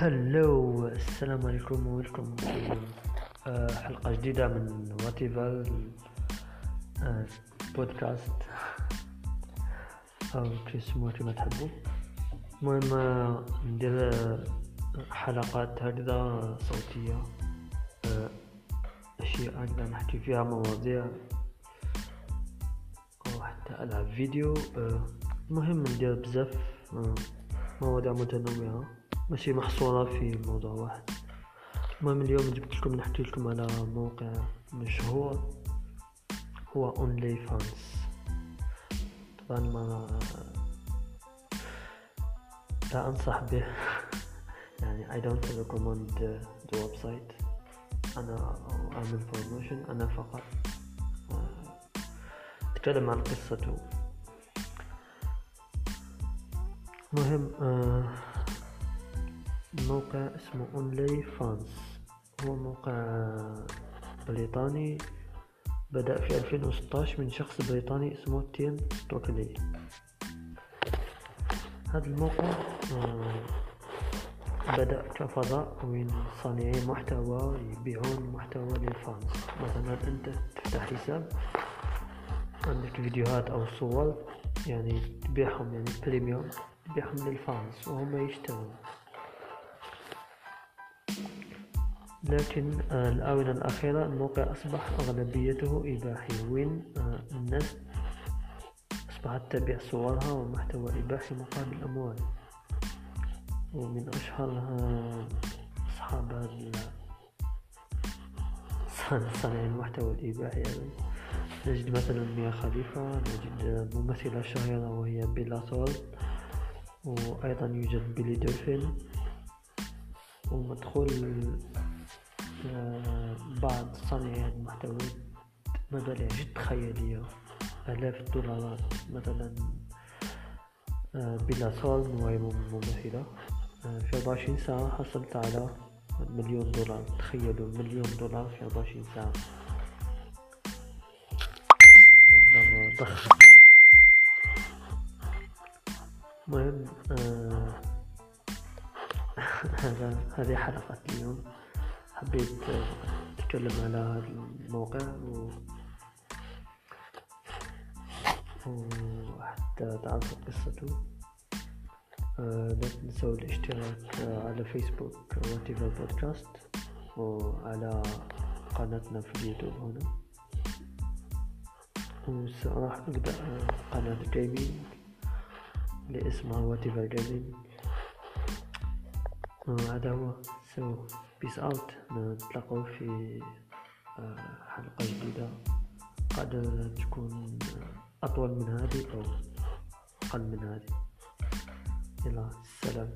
هلو السلام عليكم ويلكم آه، حلقة جديدة من واتيفال بودكاست أو تسموه كما تحبوا. المهم آه، ندير آه، حلقات هكذا صوتية أشياء هكذا نحكي فيها مواضيع أو حتى ألعب فيديو المهم ندير بزاف مواضيع متنوعة. ماشي محصورة في موضوع واحد. المهم اليوم جبت لكم نحكي لكم على موقع مشهور هو OnlyFans طبعا ما لا أنصح به. يعني I don't recommend the, website. أنا اعمل promotion أنا فقط أتكلم عن قصته. مهم آه موقع اسمه OnlyFans هو موقع بريطاني بدأ في 2016 من شخص بريطاني اسمه تيم ستوكلي هذا الموقع آه، بدأ كفضاء وين صانعي محتوى يبيعون محتوى لل fans مثلا أنت تفتح حساب عندك فيديوهات أو صور يعني تبيعهم يعني premium تبيعهم لل fans وهم يشترون. لكن آه، الآونة الأخيرة الموقع أصبح أغلبيته إباحي. وين آه، الناس أصبحت تبيع صورها ومحتوى إباحي مقابل أموال ومن أشهر أصحاب صانع المحتوى الإباحي. يعني نجد مثلا ميا خليفة نجد ممثلة شهيرة وهي بيلا سول وأيضا يوجد بيلي دولفين. ومدخول بعض صانعي المحتوى مبالغ جد خيالية آلاف الدولارات مثلا آه، بلا صال وهي ممثلة آه، في أربعة وعشرين ساعة حصلت على مليون دولار. تخيلوا مليون دولار في أربعة وعشرين ساعة. مبلغ ضخم المهم آه، هذا هذه حلقة اليوم. حبيت أتكلم على هذا الموقع و... وحتى تعرفوا قصته. آه، لا تنسوا الاشتراك على فيسبوك Whatever Podcast وعلى قناتنا في اليوتيوب هنا. وراح نبدأ قناة gaming اللي اسمها Whatever Gaming هذا هو so peace out نتلاقوا في آه، حلقة جديدة. قد تكون أطول من هذه أو أقل من هذه. يلا السلام